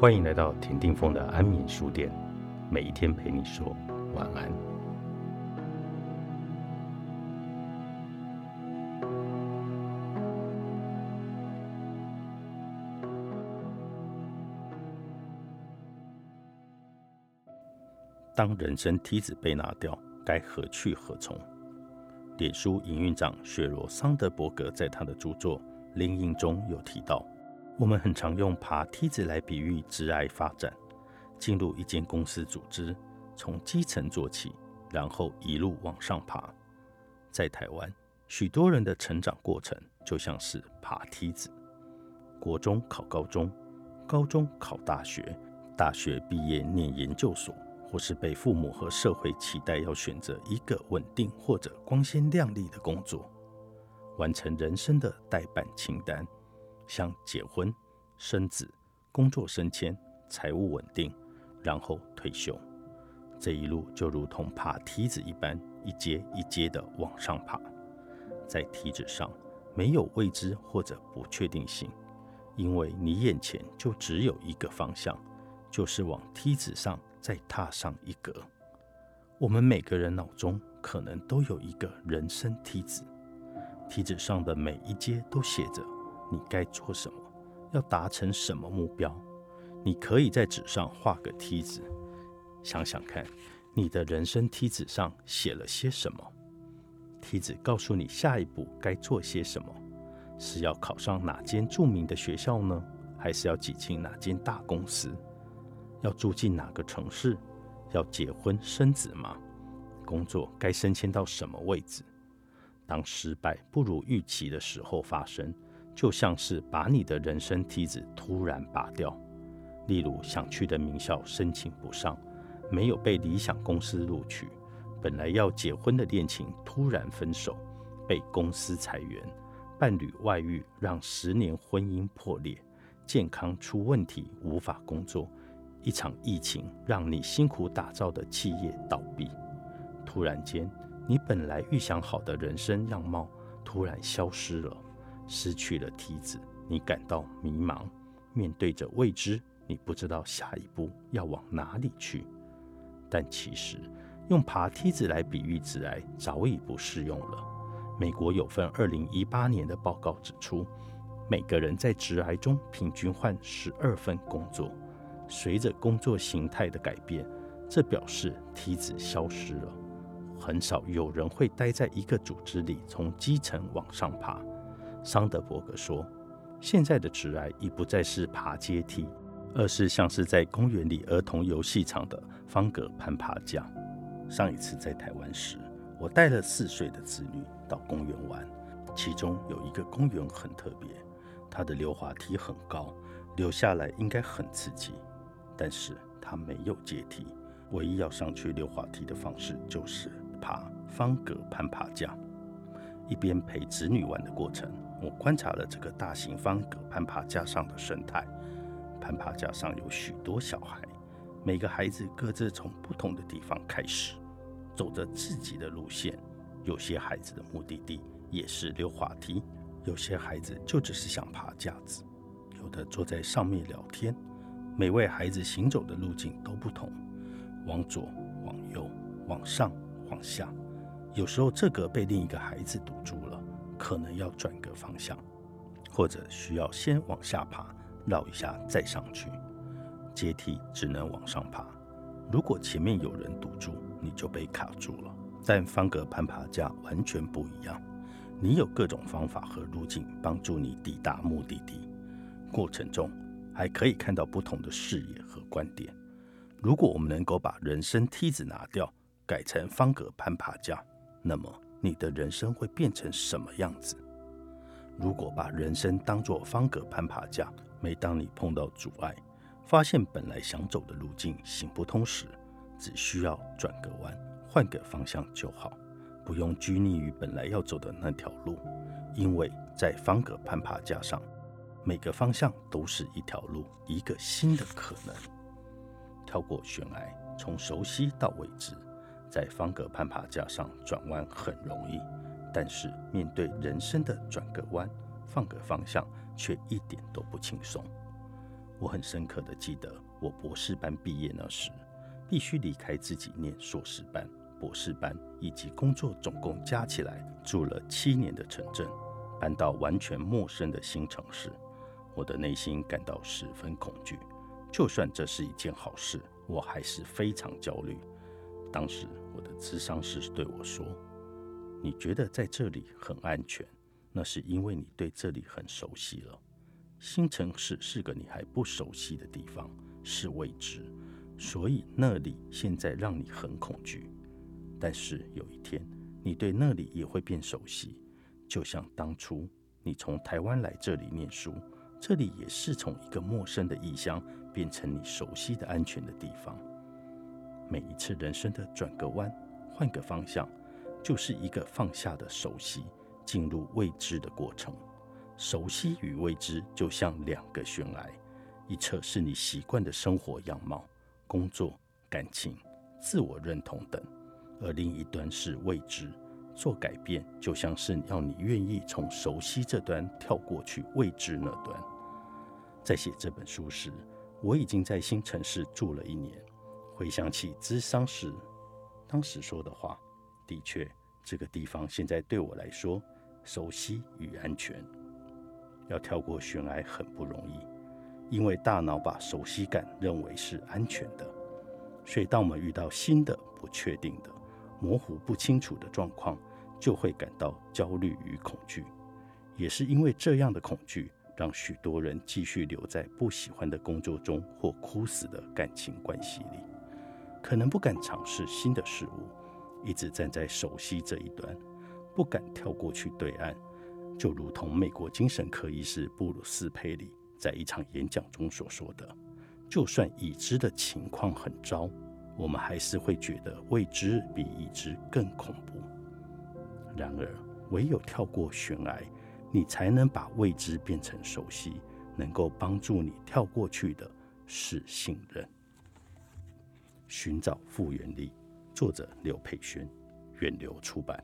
欢迎来到田定峰的安眠书店，每一天陪你说晚安。当人生梯子被拿掉，该何去何从？脸书营运长雪罗桑德伯格在他的著作《灵印》中有提到。我们很常用爬梯子来比喻职涯发展。进入一间公司组织，从基层做起，然后一路往上爬。在台湾，许多人的成长过程就像是爬梯子：国中考高中，高中考大学，大学毕业念研究所，或是被父母和社会期待要选择一个稳定或者光鲜亮丽的工作，完成人生的待办清单。像结婚、生子、工作升迁、财务稳定，然后退休，这一路就如同爬梯子一般，一阶一阶的往上爬。在梯子上没有未知或者不确定性，因为你眼前就只有一个方向，就是往梯子上再踏上一格。我们每个人脑中可能都有一个人生梯子，梯子上的每一阶都写着。你该做什么？要达成什么目标？你可以在纸上画个梯子，想想看，你的人生梯子上写了些什么？梯子告诉你下一步该做些什么？是要考上哪间著名的学校呢？还是要挤进哪间大公司？要住进哪个城市？要结婚生子吗？工作该升迁到什么位置？当失败不如预期的时候发生。就像是把你的人生梯子突然拔掉，例如想去的名校申请不上，没有被理想公司录取，本来要结婚的恋情突然分手，被公司裁员，伴侣外遇让十年婚姻破裂，健康出问题无法工作，一场疫情让你辛苦打造的企业倒闭，突然间你本来预想好的人生样貌突然消失了。失去了梯子，你感到迷茫；面对着未知，你不知道下一步要往哪里去。但其实，用爬梯子来比喻致癌早已不适用了。美国有份二零一八年的报告指出，每个人在致癌中平均换十二份工作。随着工作形态的改变，这表示梯子消失了。很少有人会待在一个组织里，从基层往上爬。桑德伯格说：“现在的直癌已不再是爬阶梯，而是像是在公园里儿童游戏场的方格攀爬架。上一次在台湾时，我带了四岁的子女到公园玩，其中有一个公园很特别，它的溜滑梯很高，溜下来应该很刺激，但是它没有阶梯，唯一要上去溜滑梯的方式就是爬方格攀爬架。一边陪子女玩的过程。”我观察了这个大型方格攀爬架上的生态。攀爬架上有许多小孩，每个孩子各自从不同的地方开始，走着自己的路线。有些孩子的目的地也是溜滑梯，有些孩子就只是想爬架子，有的坐在上面聊天。每位孩子行走的路径都不同，往左、往右、往上、往下。有时候这个被另一个孩子堵住了。可能要转个方向，或者需要先往下爬，绕一下再上去。阶梯只能往上爬，如果前面有人堵住，你就被卡住了。但方格攀爬架完全不一样，你有各种方法和路径帮助你抵达目的地。过程中还可以看到不同的视野和观点。如果我们能够把人生梯子拿掉，改成方格攀爬架，那么。你的人生会变成什么样子？如果把人生当作方格攀爬架，每当你碰到阻碍，发现本来想走的路径行不通时，只需要转个弯，换个方向就好，不用拘泥于本来要走的那条路，因为在方格攀爬架上，每个方向都是一条路，一个新的可能。跳过悬崖，从熟悉到未知。在方格攀爬架上转弯很容易，但是面对人生的转个弯、放个方向却一点都不轻松。我很深刻的记得，我博士班毕业那时，必须离开自己念硕士班、博士班以及工作，总共加起来住了七年的城镇，搬到完全陌生的新城市。我的内心感到十分恐惧。就算这是一件好事，我还是非常焦虑。当时的咨商师对我说：“你觉得在这里很安全，那是因为你对这里很熟悉了。新城市是个你还不熟悉的地方，是未知，所以那里现在让你很恐惧。但是有一天，你对那里也会变熟悉，就像当初你从台湾来这里念书，这里也是从一个陌生的异乡。”变成你熟悉的安全的地方。每一次人生的转个弯、换个方向，就是一个放下的熟悉，进入未知的过程。熟悉与未知就像两个悬崖，一侧是你习惯的生活样貌、工作、感情、自我认同等，而另一端是未知。做改变就像是要你愿意从熟悉这端跳过去未知那端。在写这本书时。我已经在新城市住了一年，回想起咨商时当时说的话，的确，这个地方现在对我来说熟悉与安全。要跳过悬崖很不容易，因为大脑把熟悉感认为是安全的，所以当我们遇到新的、不确定的、模糊不清楚的状况，就会感到焦虑与恐惧。也是因为这样的恐惧。让许多人继续留在不喜欢的工作中，或枯死的感情关系里，可能不敢尝试新的事物，一直站在熟悉这一端，不敢跳过去对岸。就如同美国精神科医师布鲁斯·佩里在一场演讲中所说的：“就算已知的情况很糟，我们还是会觉得未知比已知更恐怖。然而，唯有跳过悬崖。”你才能把未知变成熟悉，能够帮助你跳过去的是信任。寻找复原力，作者刘佩轩，远流出版。